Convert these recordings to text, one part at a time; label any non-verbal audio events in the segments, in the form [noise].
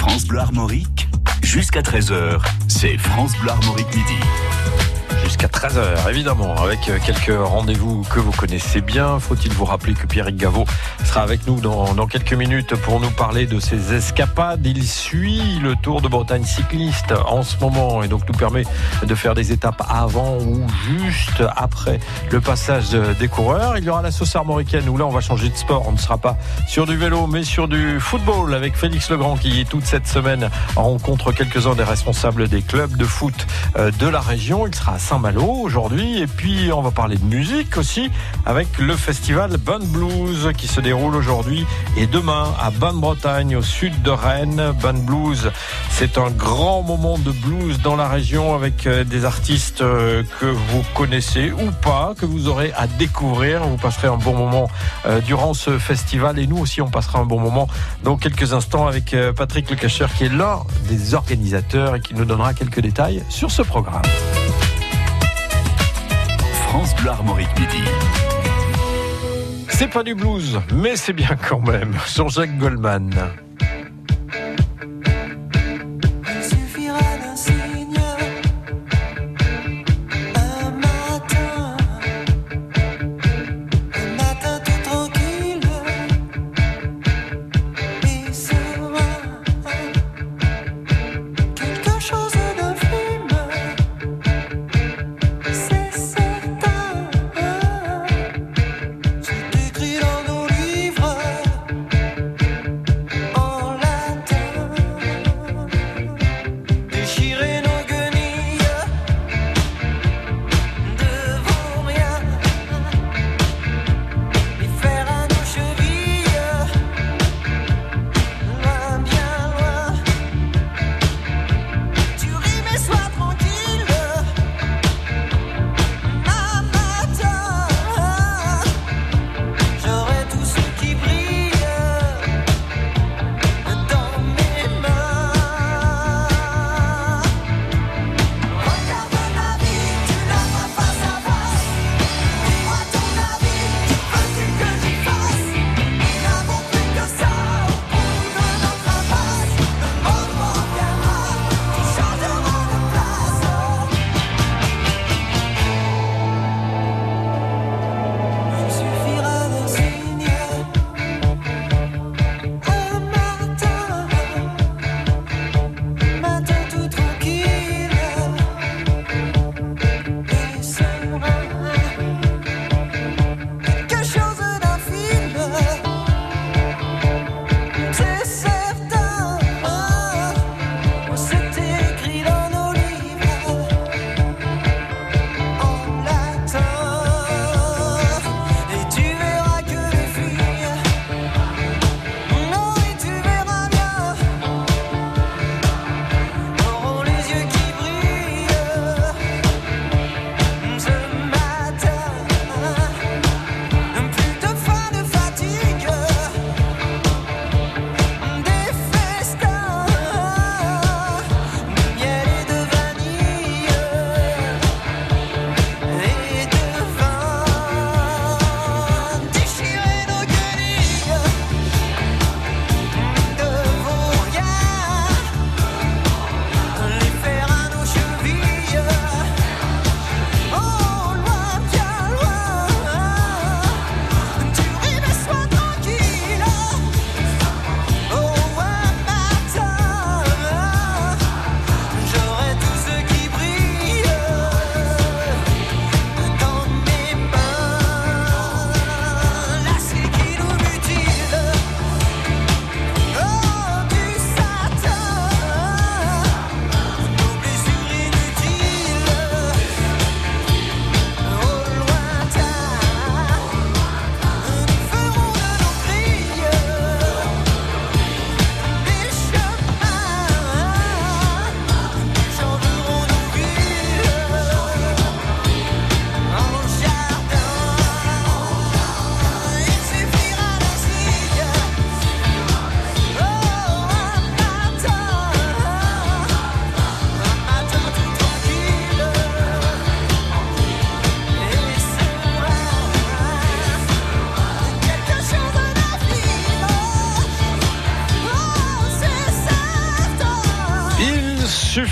France Bleu Armorique, jusqu'à 13h, c'est France Bleu Armorique midi jusqu'à 13h, évidemment, avec euh, quelques rendez-vous que vous connaissez bien. Faut-il vous rappeler que Pierrick Gaveau sera avec nous dans, quelques minutes pour nous parler de ses escapades? Il suit le Tour de Bretagne cycliste en ce moment et donc nous permet de faire des étapes avant ou juste après le passage des coureurs. Il y aura la sauce armoricaine où là on va changer de sport. On ne sera pas sur du vélo mais sur du football avec Félix Legrand qui toute cette semaine rencontre quelques-uns des responsables des clubs de foot euh, de la région. Il sera à malo aujourd'hui. Et puis, on va parler de musique aussi avec le festival Bun Blues qui se déroule aujourd'hui et demain à Bonne-Bretagne, au sud de Rennes. Bun Blues, c'est un grand moment de blues dans la région avec euh, des artistes euh, que vous connaissez ou pas, que vous aurez à découvrir. Vous passerez un bon moment euh, durant ce festival et nous aussi, on passera un bon moment dans quelques instants avec Patrick Le Cacheur qui est l'un des organisateurs et qui nous donnera quelques détails sur ce programme. France Bleu Armorique. C'est pas du blues, mais c'est bien quand même. Sur Jacques Goldman.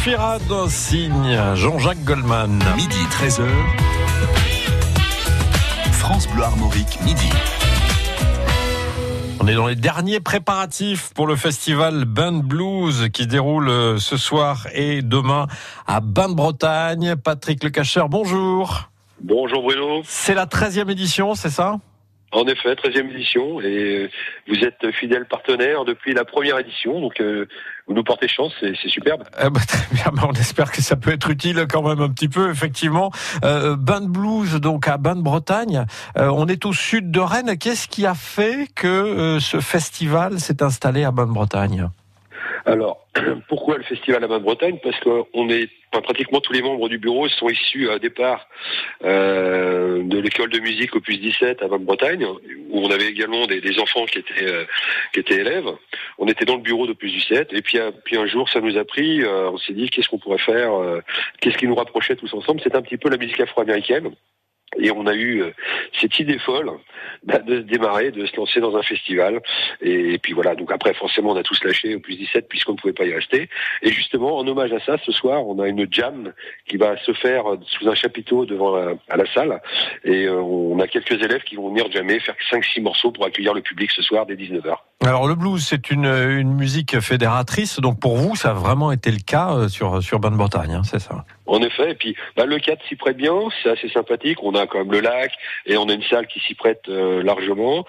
Suffira d'un signe. Jean-Jacques Goldman. Midi 13h. France Bleu Armorique, midi. On est dans les derniers préparatifs pour le festival Band Blues qui se déroule euh, ce soir et demain à Bain-de-Bretagne. Patrick Lecacheur, bonjour. Bonjour Bruno. C'est la 13e édition, c'est ça? En effet, 13e édition et vous êtes fidèle partenaire depuis la première édition, donc euh, vous nous portez chance, c'est superbe. Très bien, ben, on espère que ça peut être utile quand même un petit peu, effectivement. Euh, Bain de Blues, donc à Bain de Bretagne. Euh, on est au sud de Rennes. Qu'est-ce qui a fait que euh, ce festival s'est installé à Bain de Bretagne? Alors, [clears throat] pourquoi le festival à Bain-de-Bretagne Parce qu'on est, enfin, pratiquement tous les membres du bureau sont issus à départ euh, de l'école de musique Opus 17 à Bain-de-Bretagne, où on avait également des, enfants qui étaient euh, qui étaient élèves. On était dans le bureau d'Opus 17, et puis, un- puis un jour, ça nous a pris. euh, on s'est dit, qu'est-ce qu'on pourrait faire euh, Qu'est-ce qui nous rapprochait tous ensemble? C'est un petit peu la musique afro-américaine. Et on a eu euh, cette idée folle bah, de se démarrer, de se lancer dans un festival. Et, puis voilà, donc après forcément on a tous lâché au plus 17 puisqu'on ne pouvait pas y rester. Et justement, en hommage à ça, ce soir, on a une jam qui va se faire euh, sous un chapiteau devant la, à la salle. Et euh, on a quelques élèves qui vont venir jammer, faire 5-6 morceaux pour accueillir le public ce soir dès 19h. Alors le blues, c'est une, une musique fédératrice, donc pour vous, ça a vraiment été le cas sur, sur Bain de Bretagne, hein, c'est ça? En effet, et puis bah, le cadre s'y prête bien, c'est assez sympathique. On a quand même le lac et on a une salle qui s'y prête euh, largement.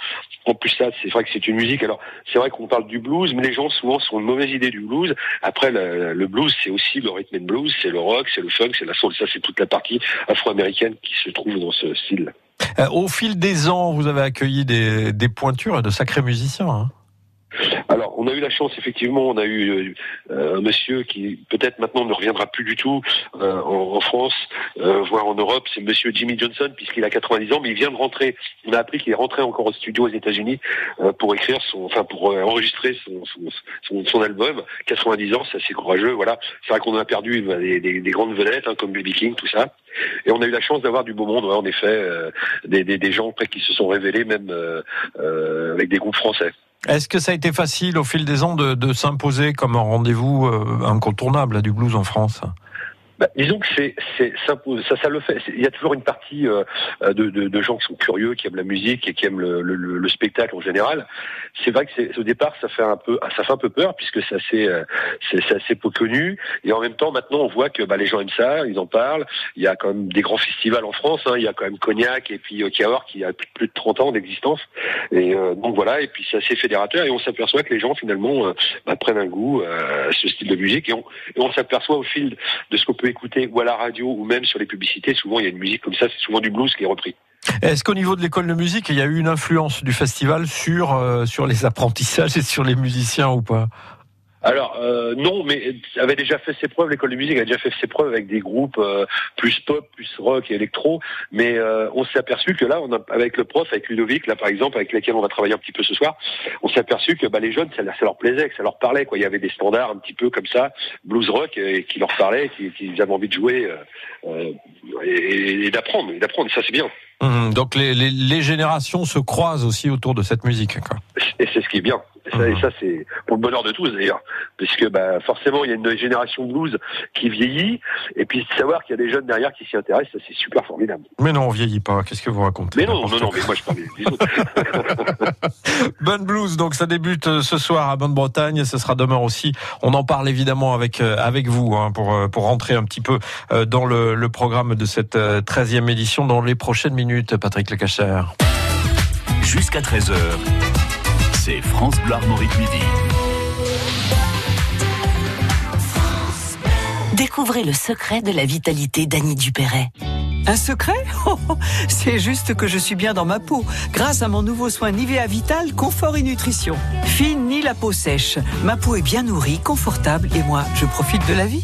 En plus ça, c'est vrai que c'est une musique. Alors c'est vrai qu'on parle du blues, mais les gens souvent sont une mauvaise idée du blues. Après le, blues, c'est aussi le rhythm and blues, c'est le rock, c'est le funk, c'est la soul. Ça, c'est toute la partie afro-américaine qui se trouve dans ce style. Euh, Au fil des ans, vous avez accueilli des, pointures de sacrés musiciens. hein. Alors, on a eu la chance, effectivement, on a eu euh, un monsieur qui peut-être maintenant ne reviendra plus du tout euh, en, France, euh, voire en Europe, c'est monsieur Jimmy Johnson, puisqu'il a 90 ans, mais il vient de rentrer. On a appris qu'il est rentré encore au studio aux États-Unis euh, pour écrire son, enfin pour euh, enregistrer son, album. 90 ans, c'est assez courageux. Voilà, c'est vrai qu'on a perdu bah, des, des- des grandes vedettes hein, comme B.B. King, tout ça. Et on a eu la chance d'avoir du beau monde, en effet, euh, des, gens qui se sont révélés, même euh, euh, avec des groupes français. Est-ce que ça a été facile au fil des ans de, de s'imposer comme un rendez-vous euh, incontournable là, du blues en France? Bah, disons que c'est, c'est, ça, le fait. Il y a toujours une partie euh, de, de, gens qui sont curieux, qui aiment la musique et qui aiment le, le, le- le spectacle en général. C'est vrai que c'est, au départ, ça fait un peu, ça fait un peu peur puisque c'est assez, euh, c'est, assez peu connu. Et en même temps, maintenant, on voit que bah, les gens aiment ça, ils en parlent. Il y a quand même des grands festivals en France. Hein. Il y a quand même Cognac et puis euh, qui a plus de 30 ans d'existence. Et euh, donc voilà. Et puis c'est assez fédérateur. Et on s'aperçoit que les gens finalement euh, bah, prennent un goût euh, à ce style de musique. Et on, et on s'aperçoit au fil de ce qu'on peut écouter ou à la radio ou même sur les publicités, souvent il y a une musique comme ça, c'est souvent du blues qui est repris. Est-ce qu'au niveau de l'école de musique, il y a eu une influence du festival sur, euh, sur les apprentissages et sur les musiciens ou pas? Alors euh, non, mais avait déjà fait ses preuves, l'école de musique a déjà fait ses preuves avec des groupes euh, plus pop, plus rock et électro, mais euh, on s'est aperçu que là, on a, avec le prof, avec Ludovic, là par exemple, avec lesquels on va travailler un petit peu ce soir, on s'est aperçu que bah, les jeunes, ça, ça leur plaisait, que ça leur parlait, quoi. Il y avait des standards un petit peu comme ça, blues rock, et qui leur parlaient, qui, qui avaient envie de jouer euh, euh, et, et d'apprendre, et d'apprendre. Ça c'est bien. Hum, Donc les, les, les générations se croisent aussi autour de cette musique. Quoi. Et c'est ce qui est bien. Et ça, Mhm. ça, c'est pour le bonheur de tous d'ailleurs, puisque bah, forcément il y a une génération blues qui vieillit, et puis de savoir qu'il y a des jeunes derrière qui s'y intéressent, ça c'est super formidable. Mais non, on vieillit pas. Qu'est-ce que vous racontez Mais non, non, non, mais moi je parle des autres. [laughs] Bun Blues, donc ça débute euh, ce soir à Bonne-Bretagne, ce sera demain aussi. On en parle évidemment avec euh, avec vous hein, pour euh, pour rentrer un petit peu dans le, le programme de cette euh, 13e édition dans les prochaines minutes. Patrick Lecacher. Jusqu'à 13h, c'est France Bleu Armorique Midi. Découvrez le secret de la vitalité d'Annie Dupéret. Un secret? Oh, [laughs] C'est juste que je suis bien dans ma peau, grâce à mon nouveau soin Nivea Vital Confort et Nutrition. Fine ni la peau sèche, ma peau est bien nourrie, confortable et moi, je profite de la vie.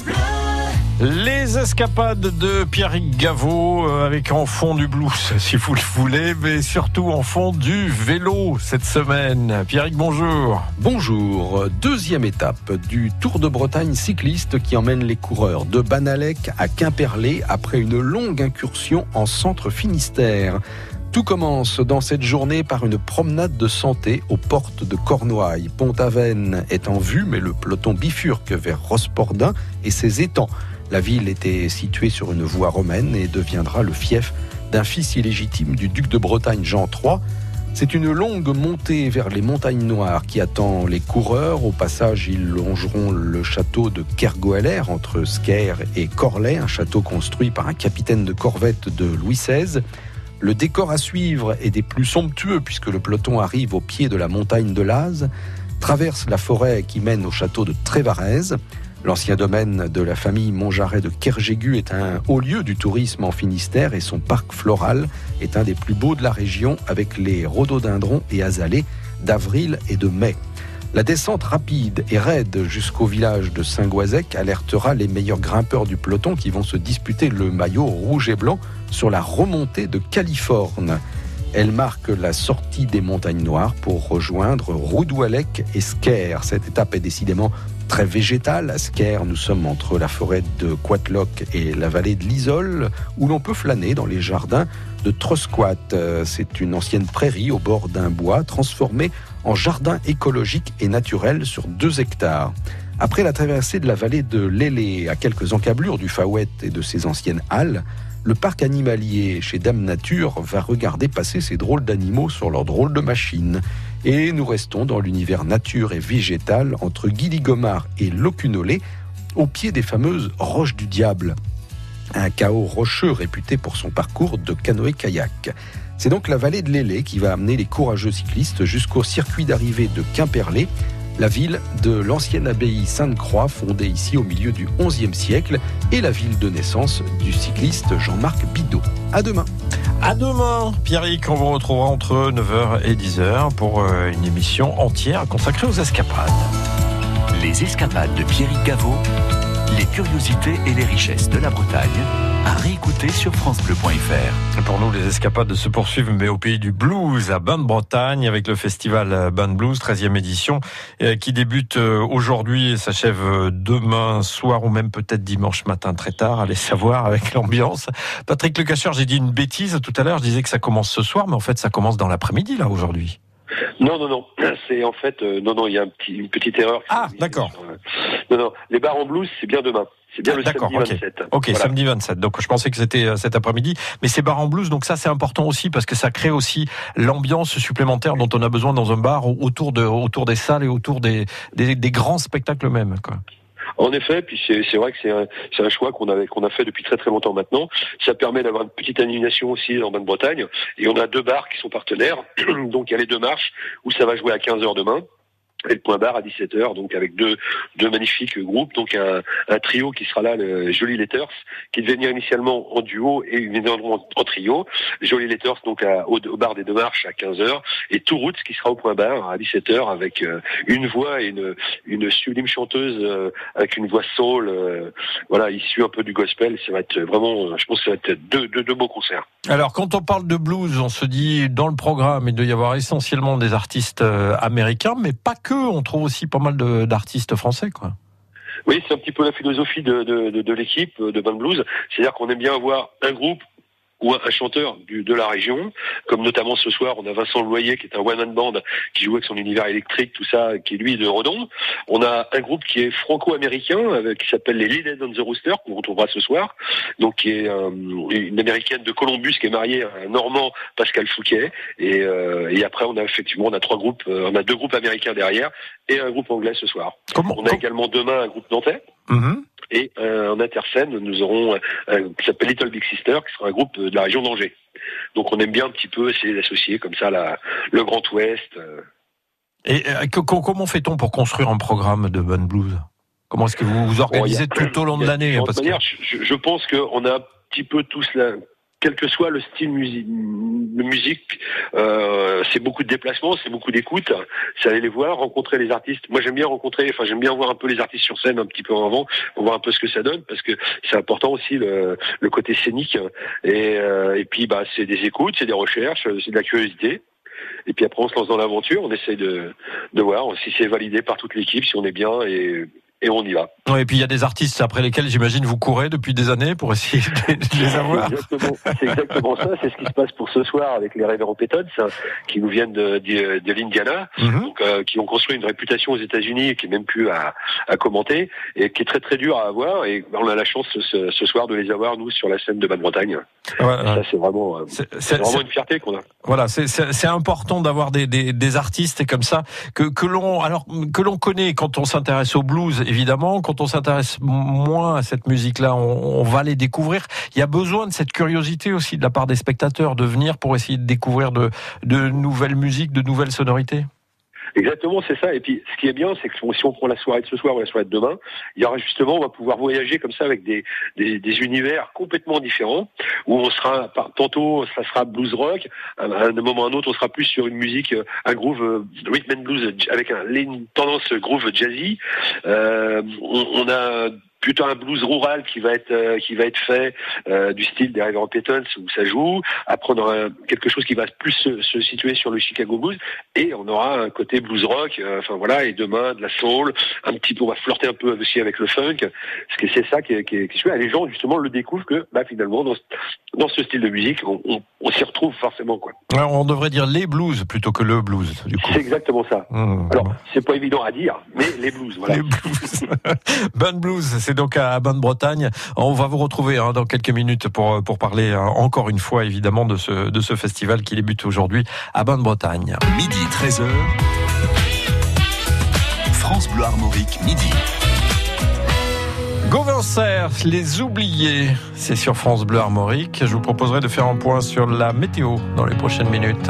Les escapades de Pierre Gaveau avec en fond du blues, [laughs] si vous le voulez, mais surtout en fond du vélo cette semaine. Pierre bonjour. Bonjour. Deuxième étape du Tour de Bretagne cycliste qui emmène les coureurs de Banalec à Quimperlé après une longue incursion en centre Finistère. Tout commence dans cette journée par une promenade de santé aux portes de Cornouailles. Pont-Aven est en vue, mais le peloton bifurque vers Rospordin et ses étangs. La ville était située sur une voie romaine et deviendra le fief d'un fils illégitime du duc de Bretagne Jean III. C'est une longue montée vers les montagnes noires qui attend les coureurs. Au passage, ils longeront le château de Kergoeller entre Sker et Corlay, un château construit par un capitaine de corvette de Louis XVI. Le décor à suivre est des plus somptueux puisque le peloton arrive au pied de la montagne de Laz, traverse la forêt qui mène au château de Trévarez. L'ancien domaine de la famille Montjarret de Kergégu est un haut lieu du tourisme en Finistère et son parc floral est un des plus beaux de la région avec les rhododendrons et azalées d'avril et de mai. La descente rapide et raide jusqu'au village de Saint-Goisec alertera les meilleurs grimpeurs du peloton qui vont se disputer le maillot rouge et blanc sur la remontée de Californe. Elle marque la sortie des montagnes noires pour rejoindre Roudoualec et Sker. Cette étape est décidément très végétale. À Sker, nous sommes entre la forêt de Quatlock et la vallée de l'Isole, où l'on peut flâner dans les jardins de Trosquat. C'est une ancienne prairie au bord d'un bois transformé en jardin écologique et naturel sur deux hectares. Après la traversée de la vallée de l'Élé, à quelques encablures du Fawet et de ses anciennes halles, le parc animalier chez Dame Nature va regarder passer ces drôles d'animaux sur leurs drôles de machines. Et nous restons dans l'univers nature et végétal entre Guiligomard et Locunolé, au pied des fameuses Roches du Diable. Un chaos rocheux réputé pour son parcours de canoë-kayak. C'est donc la vallée de l'Élé qui va amener les courageux cyclistes jusqu'au circuit d'arrivée de Quimperlé, la ville de l'ancienne abbaye Sainte-Croix fondée ici au milieu du XIe siècle et la ville de naissance du cycliste Jean-Marc Bidot. À demain. À demain, Pierrick, on vous retrouvera entre 9h et 10h pour euh, une émission entière consacrée aux escapades. Les escapades de Pierrick Gaveau, les curiosités et les richesses de la Bretagne à réécouter sur francebleu.fr. Pour nous, les escapades se poursuivent, mais au pays du blues, à Bain-de-Bretagne, avec le festival Bain de Blues, 13e édition, euh, qui débute euh, aujourd'hui et s'achève euh, demain soir ou même peut-être dimanche matin très tard, allez savoir avec [laughs] l'ambiance. Patrick Le Cacheur, j'ai dit une bêtise tout à l'heure, je disais que ça commence ce soir, mais en fait ça commence dans l'après-midi là aujourd'hui. Non, non, non. [clears throat] C'est en fait, non, non, il y a un petit, une petite erreur. Ah, d'accord. non, non. Les bars en blues, c'est bien demain. C'est bien le samedi 27. Ok, samedi 27. Donc je pensais que c'était euh, cet après-midi. Mais c'est bar en blues, donc ça c'est important aussi parce que ça crée aussi l'ambiance supplémentaire dont on a besoin dans un bar autour, de, autour des salles et autour des, des, des grands spectacles mêmes. Quoi. En effet, puis c'est vrai que c'est un, un, choix qu'on a, qu'on a fait depuis très très longtemps maintenant. Ça permet d'avoir une petite animation aussi en Bain-de-Bretagne. Et on a deux bars qui sont partenaires. [clears throat] Donc il y a les deux marches où ça va jouer à 15h demain et le point barre à 17h, donc avec deux, magnifiques groupes, donc un, trio qui sera là, le Jolie Letters, qui venir initialement en duo et viendront en trio. Jolie Letters donc au, bar des deux marches à 15h et Two Roots qui sera au point barre à 17h avec euh, une voix et une, sublime chanteuse euh, avec une voix soul, euh, voilà, issue un peu du gospel. Ça va être vraiment, je pense que ça va être deux, deux, deux beaux concerts. Alors quand on parle de blues, on se dit dans le programme il doit y avoir essentiellement des artistes américains, mais pas que on trouve aussi pas mal d'artistes français, quoi. Oui, c'est un petit peu la philosophie de, de, l'équipe de Band Blues. C'est-à-dire qu'on aime bien avoir un groupe ou un chanteur du, de la région, comme notamment ce soir, on a Vincent Loyer qui est un one-man band qui joue avec son univers électrique, tout ça, qui est lui de Redon. On a un groupe qui est franco-américain, qui s'appelle les Lilies on the Rooster, qu'on retrouvera ce soir, donc qui est euh, une américaine de Columbus qui est mariée à un Normand, Pascal Fouquet. Et, euh, et après, on a effectivement, on a trois groupes, euh, on a deux groupes américains derrière et un groupe anglais ce soir. Comment, on a également demain un groupe nantais. Mm-hmm. Et euh, en interscène, nous aurons un qui s'appelle Little Big Sister, qui sera un groupe de la région d'Angers. Donc on aime bien un petit peu essayer d'associer comme ça la, le Grand Ouest. Euh. Et euh, comment fait-on pour construire un programme de Band Blues? Comment est-ce que vous vous organisez bon, a, tout au long de l'année? Parce que... je, je pense qu'on a un petit peu tous la, quel que soit le style de musique, euh, c'est beaucoup de déplacements, c'est beaucoup d'écoute, c'est aller les voir, rencontrer les artistes. Moi, j'aime bien rencontrer, enfin, j'aime bien voir un peu les artistes sur scène un petit peu avant, voir un peu ce que ça donne, parce que c'est important aussi le, côté scénique. Et, euh, et puis, bah, c'est des écoutes, c'est des recherches, c'est de la curiosité. Et puis après, on se lance dans l'aventure, on essaye de, de voir si c'est validé par toute l'équipe, si on est bien et et on y va. et puis il y a des artistes après lesquels j'imagine vous courez depuis des années pour essayer de les avoir. C'est exactement, ça, c'est ce qui se passe pour ce soir avec les Révérends Pétones qui nous viennent de, de, l'Indiana, mhm. euh, qui ont construit une réputation aux États-Unis qui est même plus à, à, commenter et qui est très très dur à avoir et on a la chance ce, ce soir de les avoir nous sur la scène de Basse-Bretagne. ça c'est vraiment, euh, c'est vraiment une fierté qu'on a. Voilà, c'est important d'avoir des, des, des, artistes comme ça que, que l'on alors que l'on connaît quand on s'intéresse au blues évidemment. Quand on s'intéresse moins à cette musique-là, on, va les découvrir. Il y a besoin de cette curiosité aussi de la part des spectateurs de venir pour essayer de découvrir de, de nouvelles musiques, de nouvelles sonorités. Exactement, c'est ça. Et puis, ce qui est bien, c'est que si on prend la soirée de ce soir ou la soirée de demain, il y aura justement, on va pouvoir voyager comme ça avec des, des, des univers complètement différents, où on sera, tantôt, ça sera blues rock, à un moment ou à un autre, on sera plus sur une musique, euh, un groove euh, rhythm and blues avec un, une tendance groove jazzy. Euh, on a plutôt un blues rural qui va être euh, qui va être fait euh, du style des River Petons où ça joue. Après on aura quelque chose qui va plus se, situer sur le Chicago blues et on aura un côté blues rock. Euh, enfin voilà et demain de la soul, un petit peu on va flirter un peu aussi avec le funk. Parce que c'est ça qui est, qui, est, qui Les gens justement le découvrent que bah, finalement dans, dans ce style de musique on, on, s'y retrouve forcément quoi. on devrait dire les blues plutôt que le blues du coup. C'est exactement ça. Mmh. Alors c'est pas évident à dire mais les blues voilà. Les blues. [laughs] Bun blues c'est donc à Bain-de-Bretagne. On va vous retrouver hein, dans quelques minutes pour, pour parler hein, encore une fois évidemment de ce, de ce festival qui débute aujourd'hui à Bain-de-Bretagne. Midi 13h. France Bleu Armorique, midi. Gauvincer, les oubliés, c'est sur France Bleu Armorique. Je vous proposerai de faire un point sur la météo dans les prochaines minutes.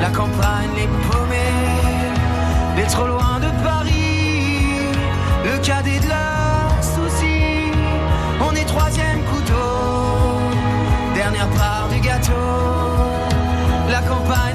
la campagne, les paumés, les trop loin de Paris, le cadet de la soucis. On est troisième couteau, dernière part du gâteau, la campagne.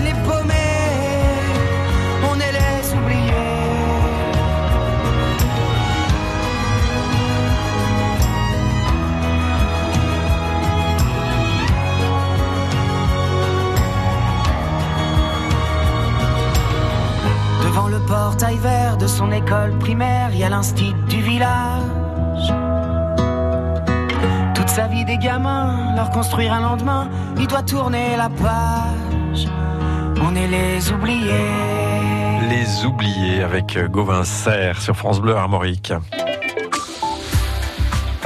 Portail vert de son école primaire, il y a l'instit du village. Toute sa vie des gamins, leur construire un lendemain, il doit tourner la page. On est les oubliés. Les oubliés avec Gauvin Serre sur France Bleu Armorique.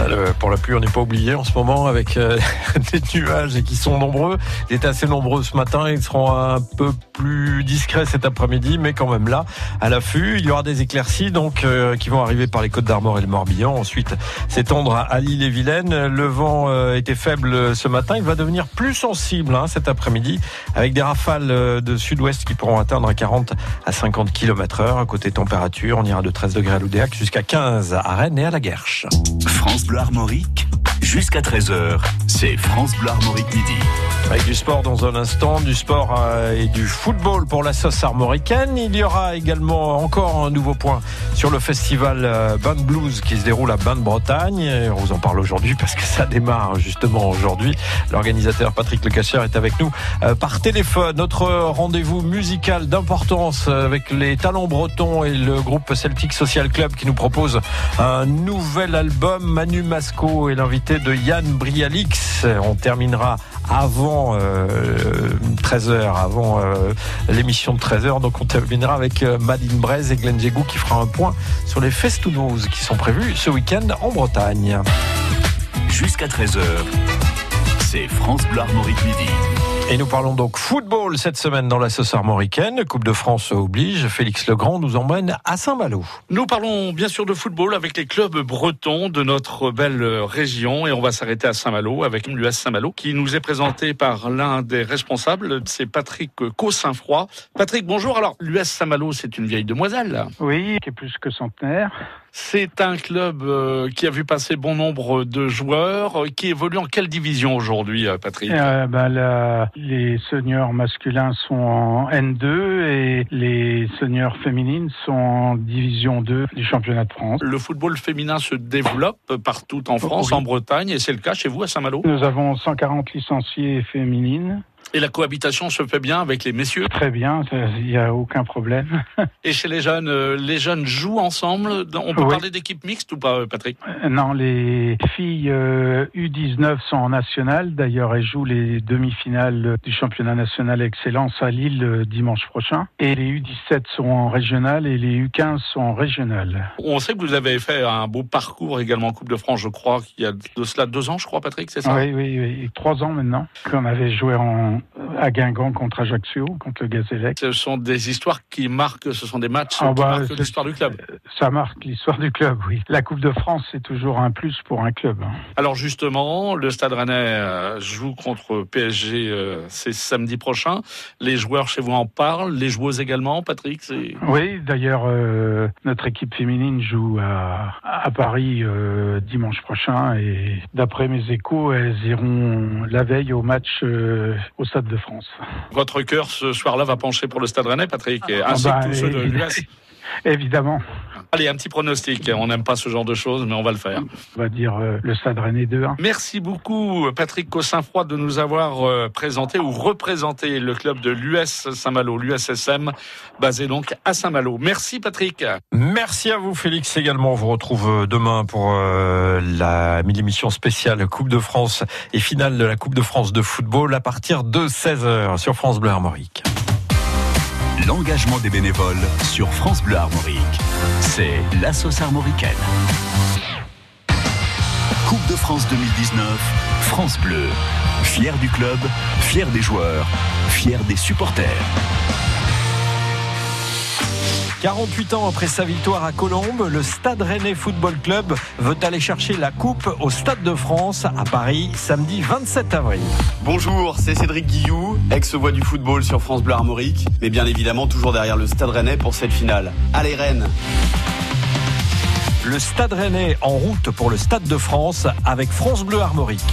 Euh, pour la pluie, on n'est pas oublié en ce moment avec euh, [laughs] des nuages et qui sont nombreux. Ils étaient assez nombreux ce matin. Ils seront un peu plus discrets cet après-midi, mais quand même là, à l'affût. Il y aura des éclaircies donc euh, qui vont arriver par les côtes d'Armor et le Morbihan. Ensuite, s'étendre à l'île et Vilaine. Le vent était faible ce matin. Il va devenir plus sensible hein, cet après-midi avec des rafales de sud-ouest qui pourront atteindre 40 à 50 km heure. Côté température, on ira de 13 degrés à Loudéac jusqu'à 15 à Rennes et à la Guerche. France Bleu Armorique, jusqu'à 13h, c'est France Bleu Armorique midi. Avec du sport dans un instant, du sport euh, et du football pour la sauce armoricaine. Il y aura également encore un nouveau point sur le festival euh, Band Blues qui se déroule à Bain de Bretagne. On vous en parle aujourd'hui parce que ça démarre justement aujourd'hui. L'organisateur Patrick Lecacher est avec nous euh, par téléphone. Notre rendez-vous musical d'importance avec les talents bretons et le groupe Celtic Social Club qui nous propose un nouvel album. Manu Masco est l'invité de Yann Brialix. On terminera avant 13h, euh, avant euh, l'émission de 13h. Donc on terminera avec euh, Madine Braise et Glenn Jégou qui fera un point sur les festivals qui sont prévus ce week-end en Bretagne. Jusqu'à 13h, c'est France Bleu Armorique Midi. Et nous parlons donc football cette semaine dans la sauce armoricaine. Coupe de France oblige. Félix Legrand nous emmène à Saint-Malo. Nous parlons bien sûr de football avec les clubs bretons de notre belle région et on va s'arrêter à Saint-Malo avec l'US Saint-Malo qui nous est présenté par l'un des responsables, c'est Patrick Cossin-Froid. Patrick, bonjour. Alors, l'US Saint-Malo, c'est une vieille demoiselle. Oui, qui est plus que centenaire. C'est un club euh, qui a vu passer bon nombre de joueurs, euh, qui évolue en quelle division aujourd'hui, euh, Patrick? Euh, ben, la, Les seniors masculins sont en N2 et les seniors féminines sont en division 2 du championnat de France. Le football féminin se développe partout en France, Oui. en Bretagne, et c'est le cas chez vous à Saint-Malo? Nous avons 140 licenciés féminines. Et la cohabitation se fait bien avec les messieurs? Très bien, il n'y a aucun problème. [laughs] Et chez les jeunes, euh, les jeunes jouent ensemble? On peut Oui. parler d'équipe mixte ou pas, euh, Patrick? Euh, Non, les filles euh, U19 sont en national. D'ailleurs, elles jouent les demi-finales du championnat national excellence à Lille dimanche prochain. Et les U17 sont en régional et les U15 sont en régional. On sait que vous avez fait un beau parcours également en Coupe de France, je crois, qu'il y a de cela deux ans, je crois, Patrick, c'est ça? Oui, oui, oui. Trois ans maintenant qu'on avait joué en, à Guingamp contre Ajaccio, contre le Gazélec. Ce sont des histoires qui marquent, ce sont des matchs Ah qui bah, marquent l'histoire du club. Ça marque l'histoire du club, oui. La Coupe de France, c'est toujours un plus pour un club. hein. Alors justement, le Stade Rennais euh, joue contre PSG, euh, c'est samedi prochain. Les joueurs chez vous en parlent, les joueuses également, Patrick. Oui, d'ailleurs, euh, notre équipe féminine joue à, à Paris euh, dimanche prochain et d'après mes échos, elles iront la veille au match euh, au Stade de France. Votre cœur ce soir-là va pencher pour le Stade Rennais, Patrick, Ah ainsi bah, que tous ceux de l'US. [laughs] Évidemment, Allez, un petit pronostic. On n'aime pas ce genre de choses, mais on va le faire. on va dire euh, le Stade Rennais 2-1. Merci beaucoup, Patrick Cossin-Froid, de nous avoir euh, présenté ou représenté le club de l'US Saint-Malo, l'USSM, basé donc à Saint-Malo. Merci, Patrick. Merci à vous, Félix. Également, on vous retrouve demain pour euh, la émission spéciale Coupe de France et finale de la Coupe de France de football à partir de 16h sur France Bleu Armorique. L'engagement des bénévoles sur France Bleu Armorique. C'est la sauce armoricaine. Coupe de France 2019, France Bleu. Fier du club, fier des joueurs, fier des supporters. 48 ans après sa victoire à Colombes, le Stade Rennais Football Club veut aller chercher la coupe au Stade de France à Paris samedi 27 avril. Bonjour, c'est Cédric Guillou, ex-voix du football sur France Bleu Armorique, mais bien évidemment toujours derrière le Stade Rennais pour cette finale. Allez Rennes Le Stade Rennais en route pour le Stade de France avec France Bleu Armorique.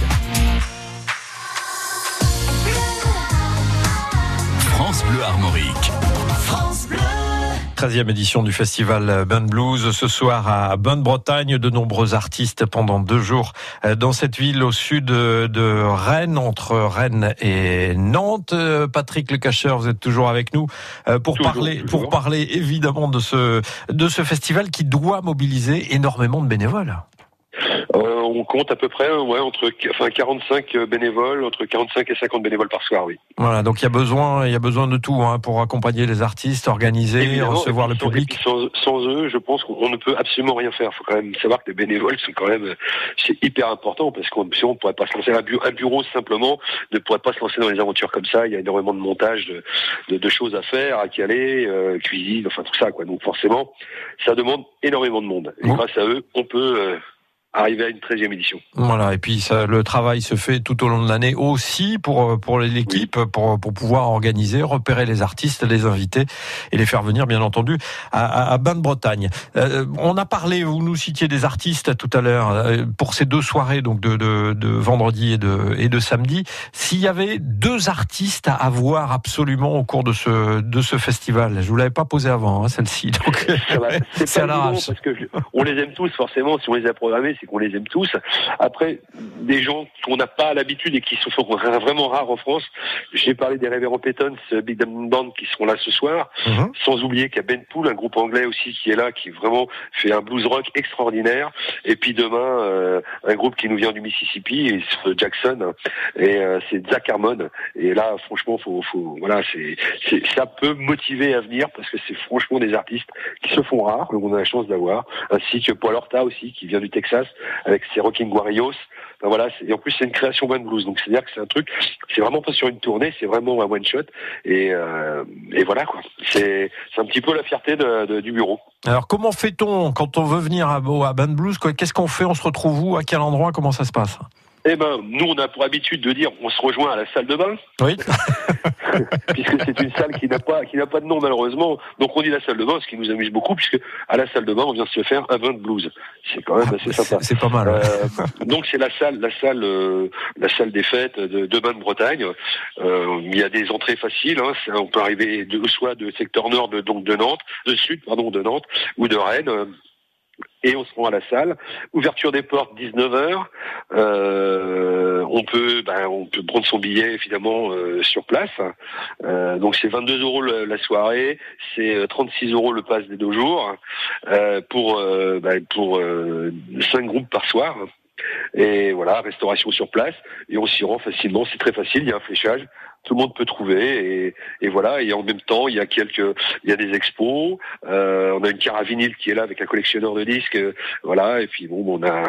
13e édition du festival Band Blues. Ce soir à Bonne-Bretagne, de nombreux artistes pendant deux jours euh, dans cette ville au sud de Rennes, entre Rennes et Nantes. Euh, Patrick Le Cacheur, vous êtes toujours avec nous euh, pour parler, pour parler évidemment de ce, de ce festival qui doit mobiliser énormément de bénévoles. Euh, on compte à peu près ouais, entre enfin 45 euh, bénévoles, entre 45 et 50 bénévoles par soir, oui. Voilà, donc il y a besoin, il y a besoin de tout hein, pour accompagner les artistes, organiser, recevoir le public. Sans, eux, je pense qu'on ne peut absolument rien faire. Il faut quand même savoir que les bénévoles sont quand même c'est hyper important parce qu'on ne pourrait pas se lancer un bureau, un bureau simplement ne pourrait pas se lancer dans les aventures comme ça. Il y a énormément de montage, de, de, choses à faire, à caler, euh, cuisine, enfin tout ça quoi. Donc forcément, ça demande énormément de monde. Et grâce à eux, on peut arriver à une 13e édition. Voilà, et puis ça, le travail se fait tout au long de l'année aussi pour, pour l'équipe, pour, pour pouvoir organiser, repérer les artistes, les inviter et les faire venir, bien entendu, à, à, Bain-de-Bretagne. Euh, on a parlé, vous nous citiez des artistes tout à l'heure, euh, pour ces deux soirées, donc de, de, de, vendredi et de, et de samedi. S'il y avait deux artistes à voir absolument au cours de ce, de ce festival, je vous l'avais pas posé avant, hein, celle-ci, donc c'est [laughs] à. Parce que on les aime tous, forcément, si on les a programmés, c'est qu'on les aime tous. Après, des gens qu'on n'a pas l'habitude et qui sont vraiment rares en France, j'ai parlé des Révérends Pétons, Big Diamond Band qui seront là ce soir, mhm. sans oublier qu'il y a Ben Pool, un groupe anglais aussi qui est là, qui vraiment fait un blues rock extraordinaire. Et puis demain, euh, un groupe qui nous vient du Mississippi, Jackson, et euh, c'est Zach Harmon. Et là, franchement, faut, faut voilà, c'est, ça peut motiver à venir parce que c'est franchement des artistes qui se font rares, que on a la chance d'avoir, ainsi que Paul Horta aussi, qui vient du Texas, avec ses Rocking Warriors. voilà, et en plus c'est une création one blues, donc c'est-à-dire que c'est un truc, c'est vraiment pas sur une tournée, c'est vraiment un one shot, et, euh, et voilà quoi. C'est un petit peu la fierté du bureau. Alors comment fait-on quand on veut venir à, à Band Blues? Qu'est-ce qu'on fait? On se retrouve où? À quel endroit? Comment ça se passe? Eh ben, nous, on a pour habitude de dire, on se rejoint à la salle de bain. Oui. [laughs] puisque c'est une salle qui n'a pas, qui n'a pas de nom malheureusement. Donc on dit la salle de bain, ce qui nous amuse beaucoup, puisque à la salle de bain, on vient se faire un vin de blues. C'est quand même assez sympa. C'est pas mal. Euh, donc c'est la salle, la salle, euh, la salle des fêtes de, de bain de Bretagne. Euh, il y a des entrées faciles. Hein. on peut arriver de, soit de secteur nord, de, donc de Nantes, de sud, pardon, de Nantes ou de Rennes et on se rend à la salle. Ouverture des portes 19h. Euh, on peut ben, on peut prendre son billet évidemment euh, sur place. Euh, donc c'est 22 euros la soirée, c'est 36 euros le pass des deux jours pour ben, pour cinq groupes par soir. Et voilà, restauration sur place. Et on s'y rend facilement, c'est très facile, il y a un fléchage tout le monde peut trouver et, voilà et en même temps il y a quelques il y a des expos euh, on a une caravinile qui est là avec un collectionneur de disques voilà et puis bon on a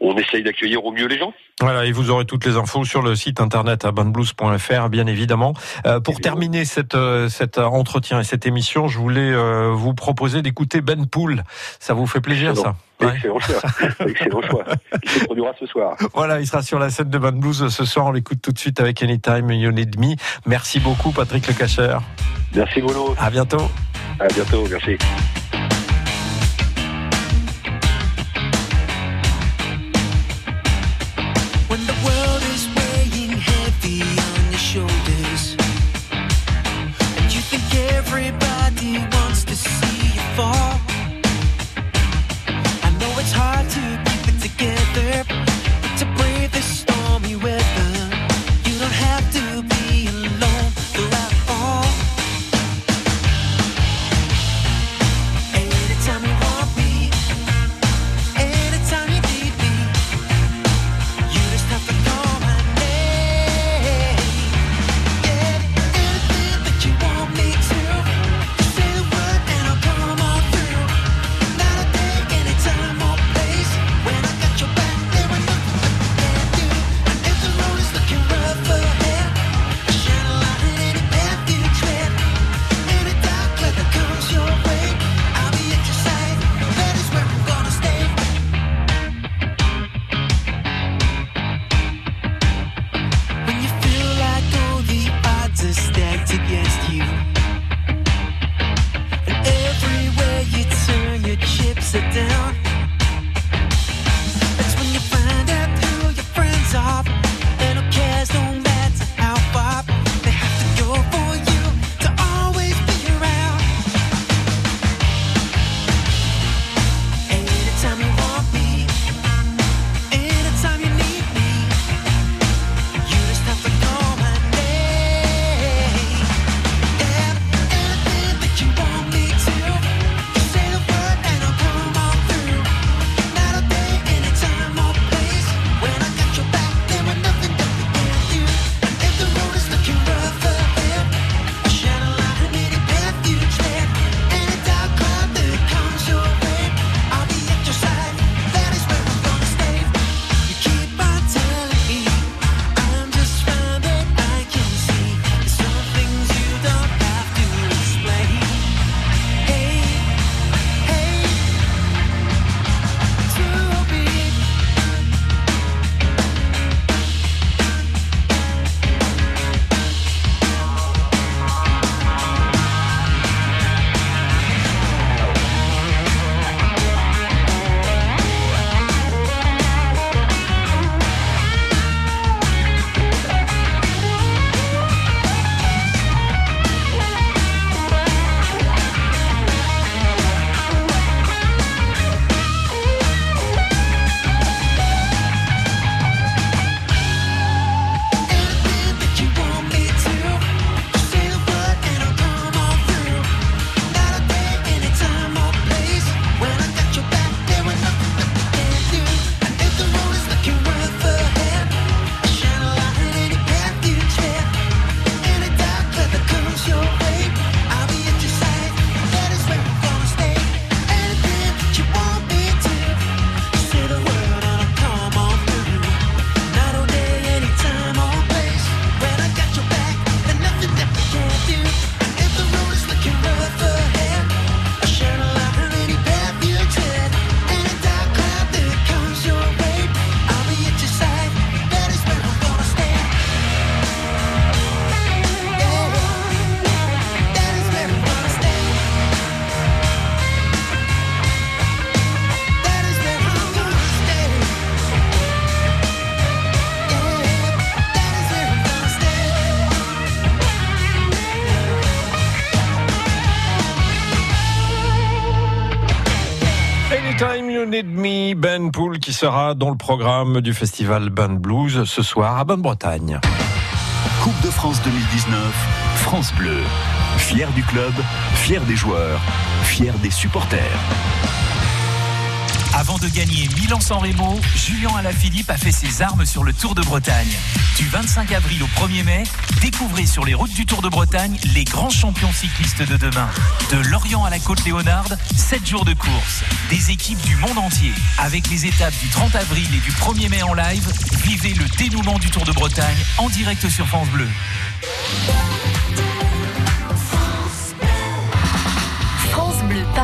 on essaye d'accueillir au mieux les gens voilà et vous aurez toutes les infos sur le site internet abanblues.fr bien évidemment euh, pour terminer cette euh, cet entretien et cette émission je voulais vous proposer d'écouter Ben Pool ça vous fait plaisir ça Excellent choix. [laughs] Excellent choix. Il se produira ce soir. Voilà, il sera sur la scène de Van Blues ce soir. On l'écoute tout de suite avec Anytime You Need Me. Merci beaucoup, Patrick Le Cacher. Merci, Bruno. À bientôt. À bientôt. Merci. Qui sera dans le programme du festival Ben Blues ce soir à Bonne-Bretagne. Coupe de France 2019, France Bleu. Fier du club, fier des joueurs, fier des supporters. Avant de gagner Milan-San Remo, Julien Alaphilippe a fait ses armes sur le Tour de Bretagne. Du 25 avril au 1er mai, découvrez sur les routes du Tour de Bretagne les grands champions cyclistes de demain. De Lorient à la côte Léonarde, 7 jours de course. Des équipes du monde entier. Avec les étapes du 30 avril et du 1er mai en live, vivez le dénouement du Tour de Bretagne en direct sur France Bleu.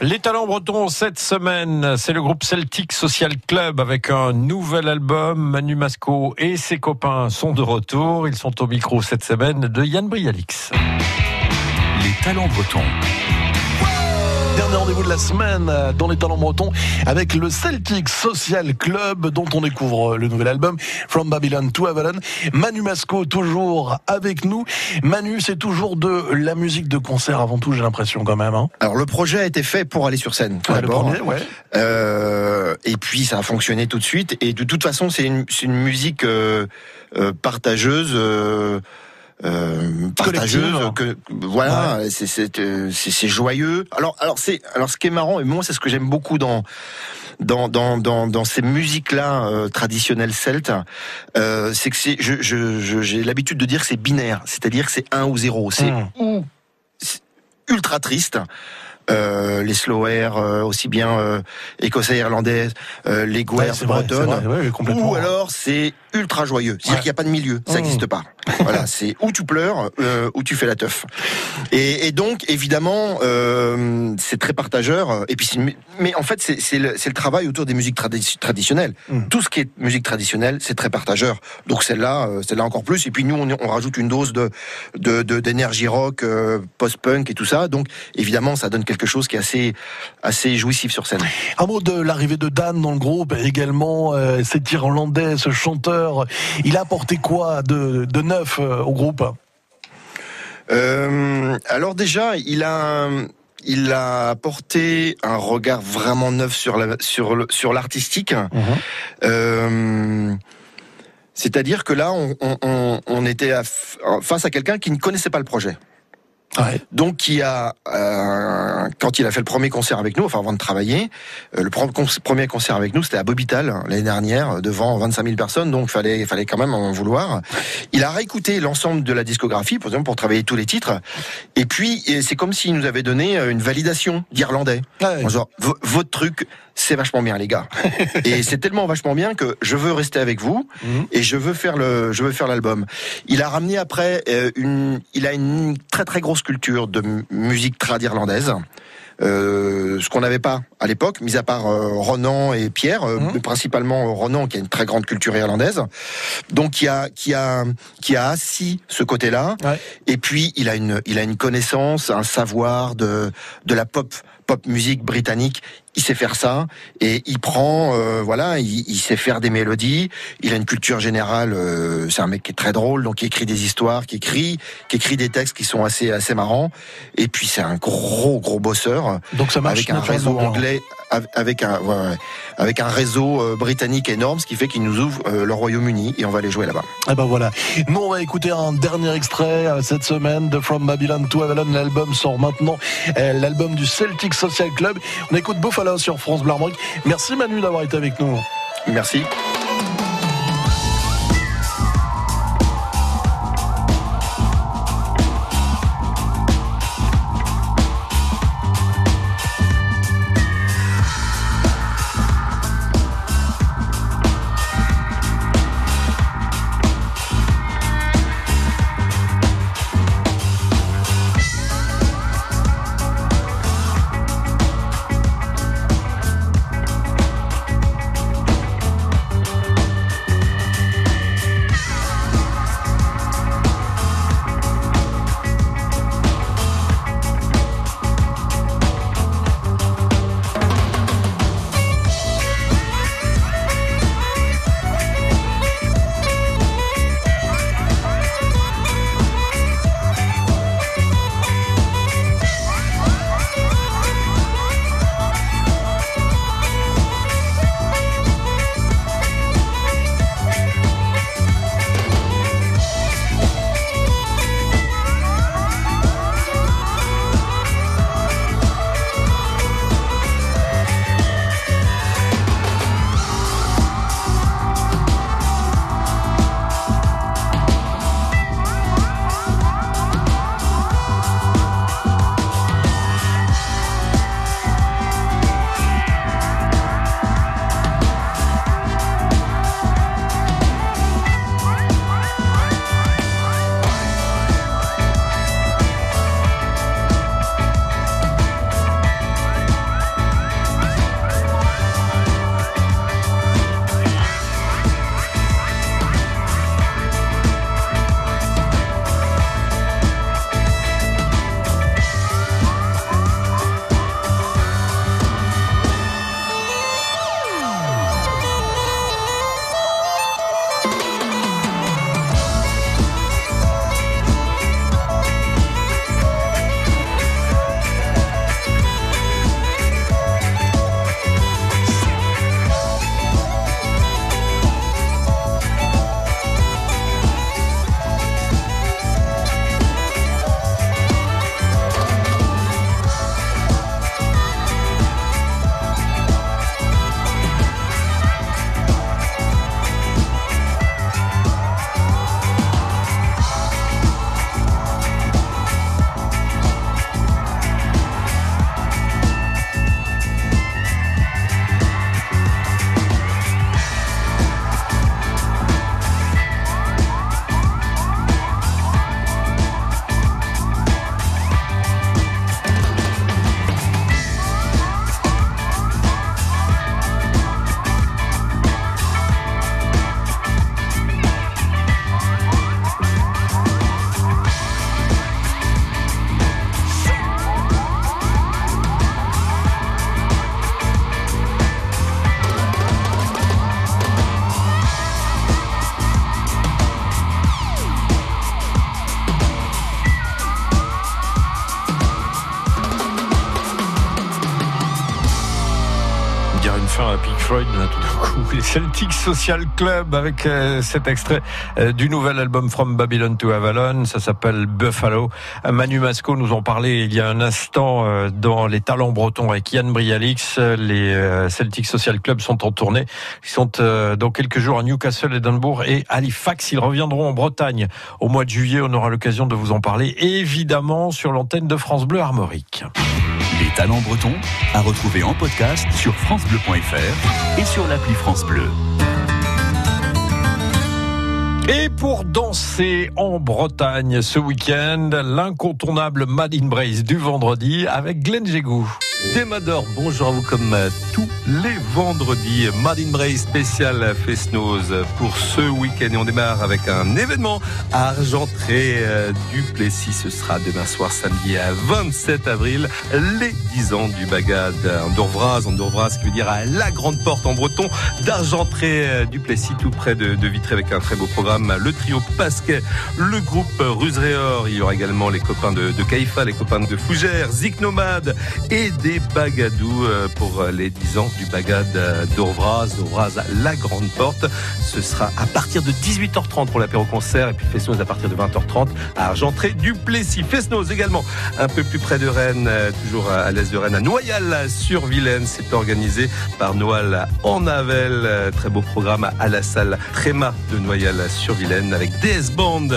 Les talents bretons cette semaine, c'est le groupe Celtic Social Club avec un nouvel album. Manu Masco et ses copains sont de retour. Ils sont au micro cette semaine de Yann Brialix. Les talents bretons. Dernier rendez-vous de la semaine euh, dans les talents bretons avec le Celtic Social Club dont on découvre le nouvel album From Babylon to Avalon. Manu Masco toujours avec nous. Manu, c'est toujours de la musique de concert avant tout, j'ai l'impression quand même. Hein. Alors le projet a été fait pour aller sur scène tout Ouais, d'abord. premier, ouais. Euh, et puis ça a fonctionné tout de suite. Et de toute façon, c'est une, c'est une musique euh, euh, partageuse. Euh, euh, partageuse que voilà c'est c'est euh, c'est c'est joyeux. Alors alors c'est alors ce qui est marrant et moi c'est ce que j'aime beaucoup dans dans dans dans, dans ces musiques là traditionnelles celtes euh, c'est que c'est je je- je- j'ai l'habitude de dire que c'est binaire c'est-à-dire que c'est un ou zéro. C'est Mmh. ou c'est ultra triste euh, les slow air, euh, aussi bien euh, écossais, irlandais, euh, les Ouais, vrai, c'est bretonnes, vrai, ouais, complètement. ou alors c'est ultra joyeux. C'est-à-dire Ouais. qu'il n'y a pas de milieu, ça Mmh. n'existe pas. voilà, [laughs] c'est où tu pleures, euh, ou tu fais la teuf. Et, et donc, évidemment, euh, c'est très partageur. Et puis, mais en fait, c'est c'est le, le travail autour des musiques tradi- traditionnelles. Mmh. Tout ce qui est musique traditionnelle, c'est très partageur. Donc celle-là, celle-là encore plus. Et puis nous, on, on rajoute une dose de de- de- d'énergie rock, euh, post-punk et tout ça. Donc évidemment, ça donne quelque chose qui est assez assez jouissif sur scène. Un mot de l'arrivée de Dan dans le groupe, également euh, cet Irlandais, ce chanteur. Il a apporté quoi de, de neuf euh, au groupe? Euh, alors déjà, il a il a apporté un regard vraiment neuf sur la sur le sur l'artistique. Euh, c'est-à-dire que là, on, on- on, on était à face à quelqu'un qui ne connaissait pas le projet. Donc, qui a, euh, quand il a fait le premier concert avec nous, enfin avant de travailler, euh, le premier concert avec nous, c'était à Bobital hein, l'année dernière, euh, devant 25 000 personnes, donc fallait, fallait quand même en vouloir. Il a réécouté l'ensemble de la discographie, pour exemple, pour travailler tous les titres, et puis c'est comme s'il nous avait donné euh, une validation d'Irlandais. En genre, votre truc, c'est vachement bien, les gars. et [laughs] c'est tellement vachement bien que je veux rester avec vous et je veux faire le, je veux faire l'album. Il a ramené après euh, une, il a une très très grosse culture de musique trad irlandaise. Euh, ce qu'on n'avait pas à l'époque, mis à part euh, Ronan et Pierre, euh, mais principalement Ronan qui a une très grande culture irlandaise, donc qui a qui a qui a assis ce côté-là. Et puis il a une il a une connaissance, un savoir de de la pop pop musique britannique. Il sait faire ça et il prend euh, voilà, il, il sait faire des mélodies. Il a une culture générale. euh, c'est un mec qui est très drôle, donc qui écrit des histoires, qui écrit qui écrit des textes qui sont assez assez marrants. Et puis c'est un gros gros bosseur. Donc ça marche avec un réseau anglais, avec un ouais, avec un réseau euh, britannique énorme, ce qui fait qu'il nous ouvre euh, le Royaume-Uni et on va aller jouer là-bas. Eh ben voilà. Nous, on va écouter un dernier extrait euh, cette semaine de From Babylon to Avalon. L'album sort maintenant. L'album du Celtic Social Club. On écoute Buffalo sur France Armorique. Merci Manu d'avoir été avec nous. Merci. Celtic Social Club avec euh, cet extrait euh, du nouvel album From Babylon to Avalon. Ça s'appelle Buffalo. Manu Masco nous en parlait il y a un instant euh, dans les talents bretons avec Yann Brialix. Les Celtic Social Club sont en tournée. Ils sont dans quelques jours à Newcastle, Edinburgh et Halifax. Ils reviendront en Bretagne au mois de juillet. On aura l'occasion de vous en parler évidemment sur l'antenne de France Bleu Armorique. Les talents bretons à retrouver en podcast sur francebleu.fr et sur l'appli France Bleu. Et pour danser en Bretagne ce week-end, l'incontournable Mad in Brace du vendredi avec Glenn Jégou. Démador, bonjour à vous comme tous les vendredis. Mad in Brace spécial Fesnose pour ce week-end. Et on démarre avec un événement à Argentré euh, du Plessis. Ce sera demain soir, samedi à 27 avril, les 10 ans du Bagad en Dorvraz, qui veut dire à la grande porte en breton d'Argentré euh, du Plessis, tout près de, de Vitré avec un très beau programme. Le trio Pasquet, le groupe Ruseréor. Il y aura également les copains de, de Caïfa, les copains de Fougère, Zik Nomade et des des Bagadou euh, pour euh, les 10 ans du Bagad euh, d'Orvraz, d'Orvraz la Grande Porte. Ce sera à partir de 18h30 pour l'apéro concert et puis Fesnos à partir de 20h30 à Argentré du Plessis. Fesnos également un peu plus près de Rennes, toujours à l'est de Rennes, à Noyal sur Vilaine. C'est organisé par Noël en Avel. Très beau programme à la salle Tréma de Noyal sur Vilaine avec DS Band.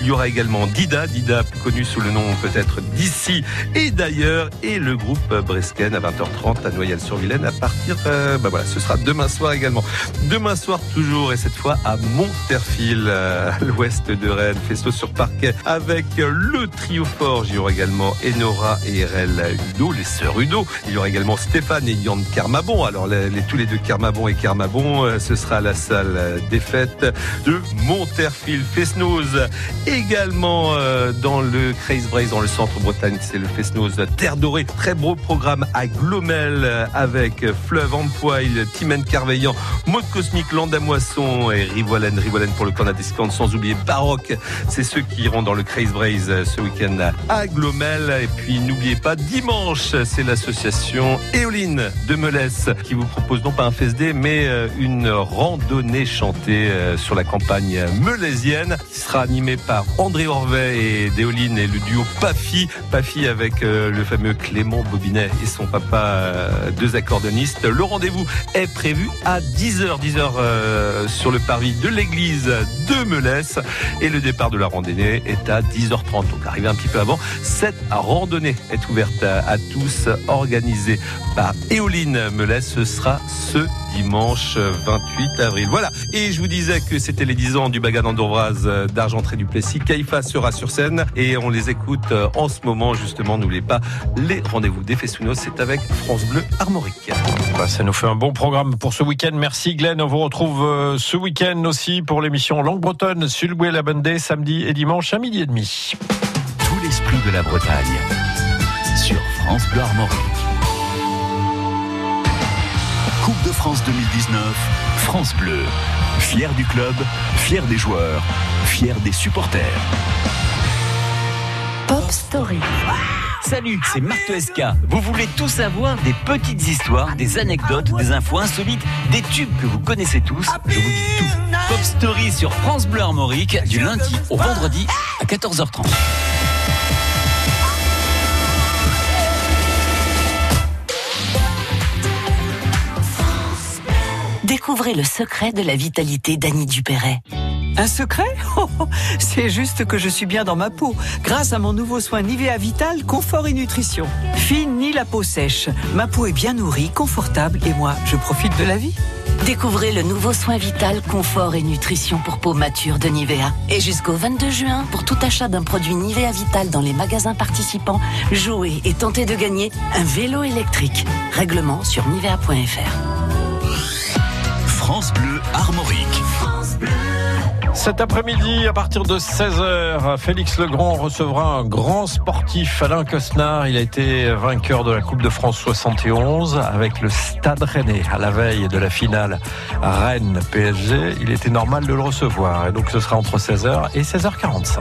Il y aura également Dida, Dida plus connu sous le nom peut-être d'ici et d'ailleurs et le groupe à 20h30 à Noyelles-sur-Vilaine à partir, euh, bah voilà, ce sera demain soir également. Demain soir toujours et cette fois à Monterfil, euh, à l'ouest de Rennes, festo sur parquet avec le trio Forge. Il y aura également Enora et RL Udo, les sœurs Udo. Il y aura également Stéphane et Yann Carmabon. Alors les, tous les deux Carmabon et Carmabon, euh, ce sera à la salle des fêtes de Monterfil. Fesnose également dans le Craze dans le centre Bretagne, c'est le Fesnose Terre Dorée. Très beau programme à Glomel avec Fleuve Ampoil, Timen Carveillant, Mode Cosmique, Landamoisson et Rivolen, Rivolen pour le Canada Discount, sans oublier Baroque. C'est ceux qui iront dans le Craze Braze ce week-end à Glomel. Et puis n'oubliez pas, dimanche, c'est l'association Éoline de Melès qui vous propose non pas un FSD, mais euh, une randonnée chantée euh, sur la campagne melezienne qui sera animée par André Orvet et Déoline et le duo Pafi. Pafi avec euh, le fameux Clément Bobinet et son papa, euh, deux accordonnistes. Le rendez-vous est prévu à 10h, 10h euh, sur le parvis de l'église de Melès et le départ de la randonnée est à 10h30. Donc arrivé un petit peu avant. Cette randonnée est ouverte à, tous, organisée par Éoline Melès. Ce sera ce dimanche 28 avril. Voilà. Et je vous disais que c'était les 10 ans du Bagad d'Orvraz euh, d'Argentré du Plessis. Kaifa sera sur scène et on les écoute en ce moment justement. N'oubliez pas les rendez-vous des C'est avec France Bleu Armorique. Bah, ça nous fait un bon programme pour ce week-end. Merci Glenn. On vous retrouve euh, ce week-end aussi pour l'émission Langue Bretonne, Sulboué la Bendée, samedi et dimanche à midi et demi. Tout l'esprit de la Bretagne sur France Bleu Armorique. Coupe de France 2019, France Bleu. Fier du club, fier des joueurs, fier des supporters. Pop Story. Salut, c'est Marc SK. Vous voulez tout savoir des petites histoires, des anecdotes, des infos insolites, des tubes que vous connaissez tous Je vous dis tout. Pop Story sur France Bleu Armorique du lundi au vendredi à 14h30. Découvrez le secret de la vitalité d'Annie Dupéret. Un secret oh, [laughs] C'est juste que je suis bien dans ma peau, grâce à mon nouveau soin Nivea Vital Confort et Nutrition. Fine ni la peau sèche. Ma peau est bien nourrie, confortable et moi, je profite de la vie. Découvrez le nouveau soin vital confort et nutrition pour peau mature de Nivea. Et jusqu'au 22 juin, pour tout achat d'un produit Nivea Vital dans les magasins participants, jouez et tentez de gagner un vélo électrique. Règlement sur nivea.fr. France Bleu Armorique. Cet après-midi, à partir de 16h, Félix Legrand recevra un grand sportif, Alain Cosnard. Il a été vainqueur de la Coupe de France 71 avec le Stade Rennais à la veille de la finale Rennes-PSG. Il était normal de le recevoir. Et donc ce sera entre 16h et 16h45.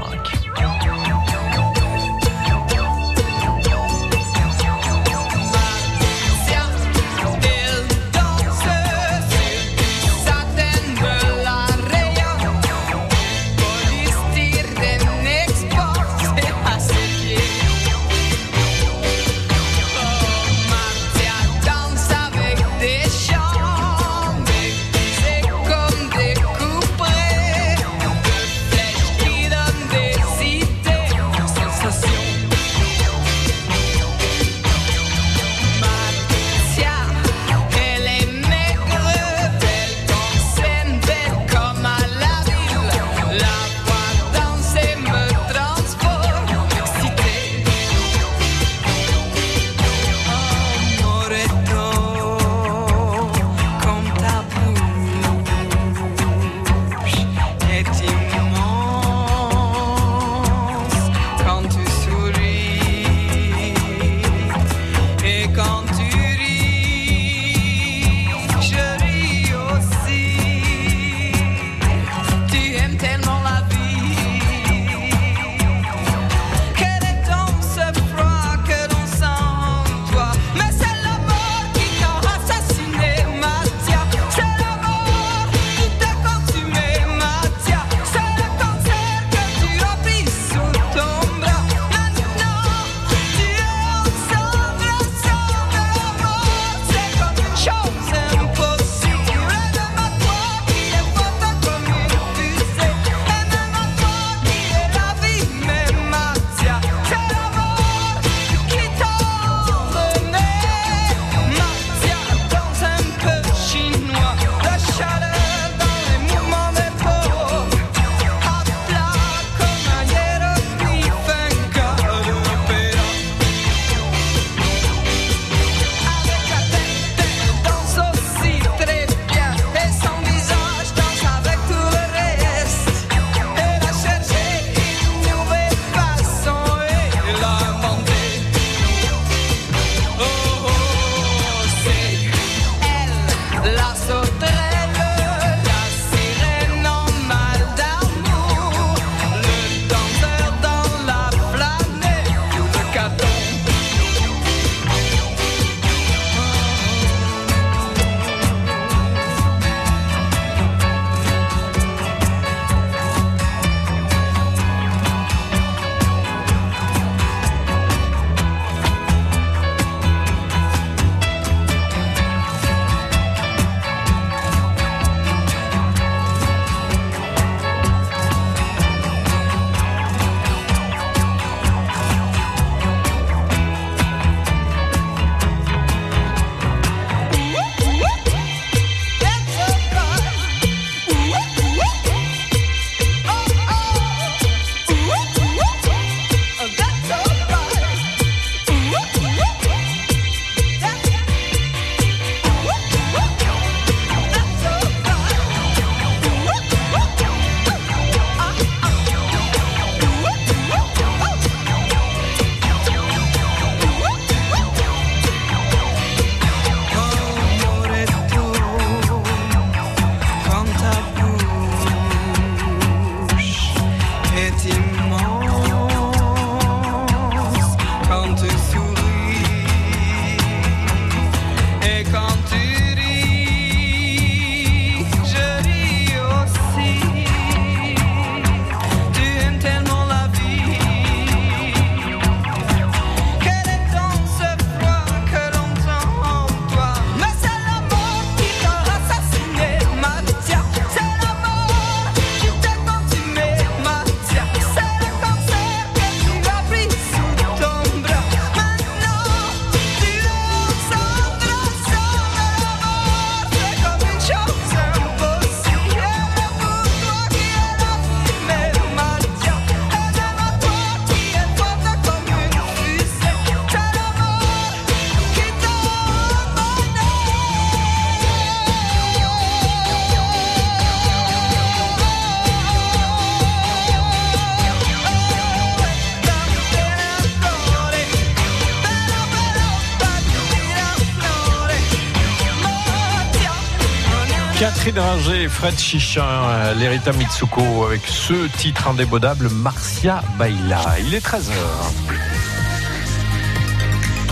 Fred Chichin, euh, Lerita Mitsuko avec ce titre indémodable Marcia Baila. Il est 13h.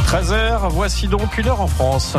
13h, voici donc une heure en France.